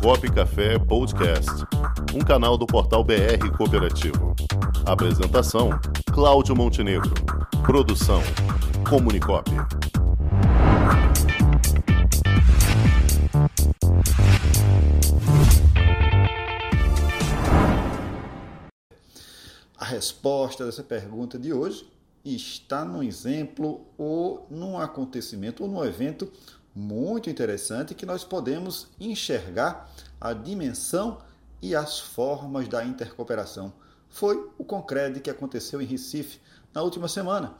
Comunicop Café Podcast, um canal do portal BR Cooperativo. Apresentação: Cláudio Montenegro. Produção: Comunicop. A resposta dessa pergunta de hoje está num exemplo ou num acontecimento ou num evento muito interessante que nós podemos enxergar a dimensão e as formas da intercooperação. Foi o Concred que aconteceu em Recife na última semana.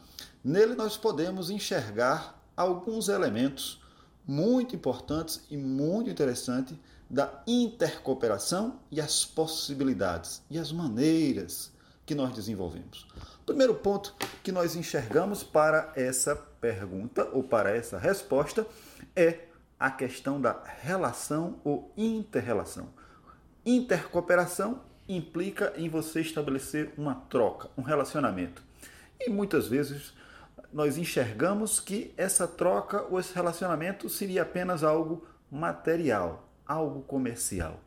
Nele nós podemos enxergar alguns elementos muito importantes e muito interessantes da intercooperação e as possibilidades e as maneiras que nós desenvolvemos. O primeiro ponto que nós enxergamos para essa pergunta ou para essa resposta é a questão da relação ou interrelação. Intercooperação implica em você estabelecer uma troca, um relacionamento. E muitas vezes nós enxergamos que essa troca ou esse relacionamento seria apenas algo material, algo comercial.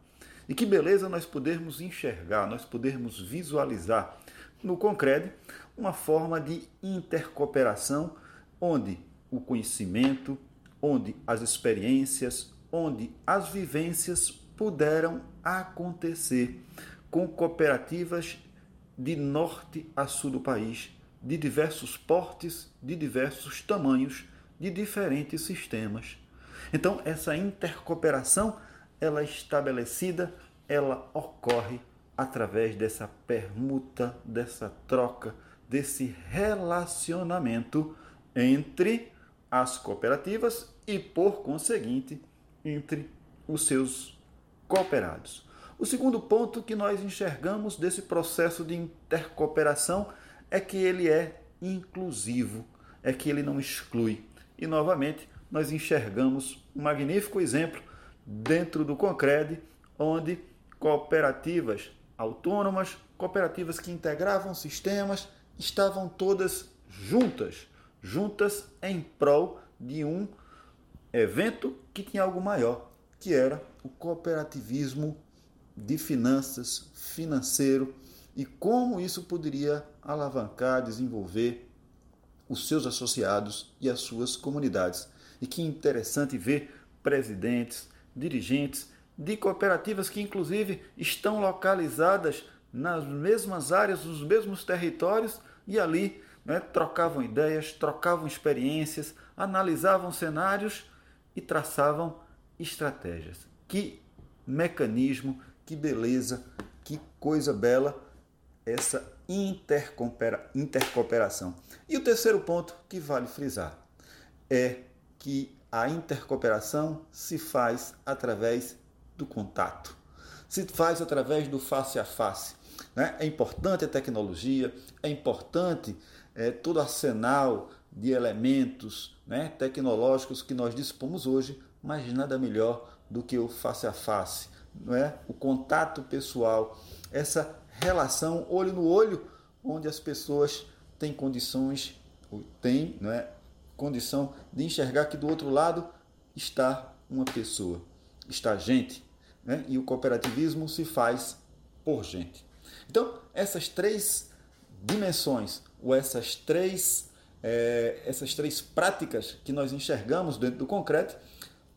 E que beleza nós podermos enxergar, nós podermos visualizar no Concred uma forma de intercooperação onde o conhecimento, onde as experiências, onde as vivências puderam acontecer com cooperativas de norte a sul do país, de diversos portes, de diversos tamanhos, de diferentes sistemas. Então, essa intercooperação, ela é estabelecida, ela ocorre através dessa permuta, dessa troca, desse relacionamento entre as cooperativas e, por conseguinte, entre os seus cooperados. O segundo ponto que nós enxergamos desse processo de intercooperação é que ele é inclusivo, é que ele não exclui. E novamente, nós enxergamos um magnífico exemplo dentro do Concred, onde cooperativas autônomas, cooperativas que integravam sistemas, estavam todas juntas juntas em prol de um evento que tinha algo maior, que era o cooperativismo de finanças, financeiro e como isso poderia alavancar, desenvolver os seus associados e as suas comunidades. E que interessante ver presidentes, dirigentes de cooperativas que inclusive estão localizadas nas mesmas áreas, nos mesmos territórios e ali né, trocavam ideias, trocavam experiências, analisavam cenários e traçavam estratégias. Que mecanismo, que beleza, que coisa bela essa intercooperação. E o terceiro ponto que vale frisar é que a intercooperação se faz através do contato, se faz através do face a face. Né? É importante a tecnologia, é importante é, todo arsenal de elementos né, tecnológicos que nós dispomos hoje, mas nada melhor do que o face a face, não é? o contato pessoal, essa relação olho no olho, onde as pessoas têm condições, têm não é, condição de enxergar que do outro lado está uma pessoa, está gente, né? e o cooperativismo se faz por gente. Então, essas três dimensões, ou essas três, é, essas três práticas que nós enxergamos dentro do concreto,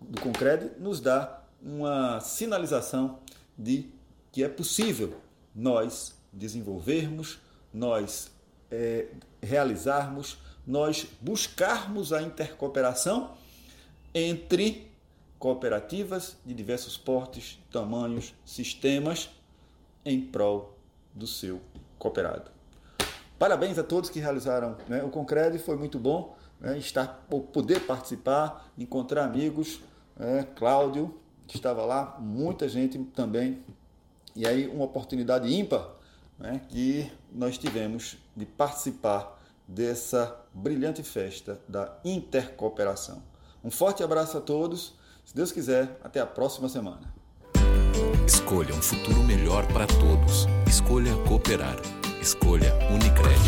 do concreto nos dá uma sinalização de que é possível nós desenvolvermos, nós é, realizarmos, nós buscarmos a intercooperação entre cooperativas de diversos portes, tamanhos, sistemas em prol do seu cooperado. Parabéns a todos que realizaram né? o Concred, foi muito bom né? estar, poder participar, encontrar amigos, né? Cláudio, que estava lá, muita gente também. E aí, uma oportunidade ímpar né? que nós tivemos de participar dessa brilhante festa da intercooperação. Um forte abraço a todos. Se Deus quiser, até a próxima semana. Escolha um futuro melhor para todos. Escolha cooperar. Escolha Unicred.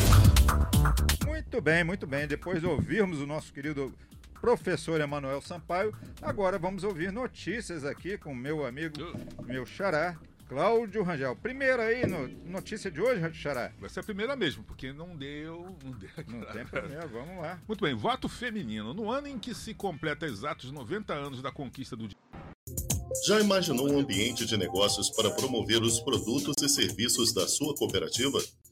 Muito bem, muito bem. Depois de ouvirmos o nosso querido professor Emanuel Sampaio. Agora vamos ouvir notícias aqui com meu amigo, meu xará, Cláudio Rangel. Primeiro aí, no, notícia de hoje, Xará. Vai ser a primeira mesmo, porque não deu. Não, deu não tem primeiro, vamos lá. Muito bem, voto feminino. No ano em que se completa exatos 90 anos da conquista do já imaginou um ambiente de negócios para promover os produtos e serviços da sua cooperativa?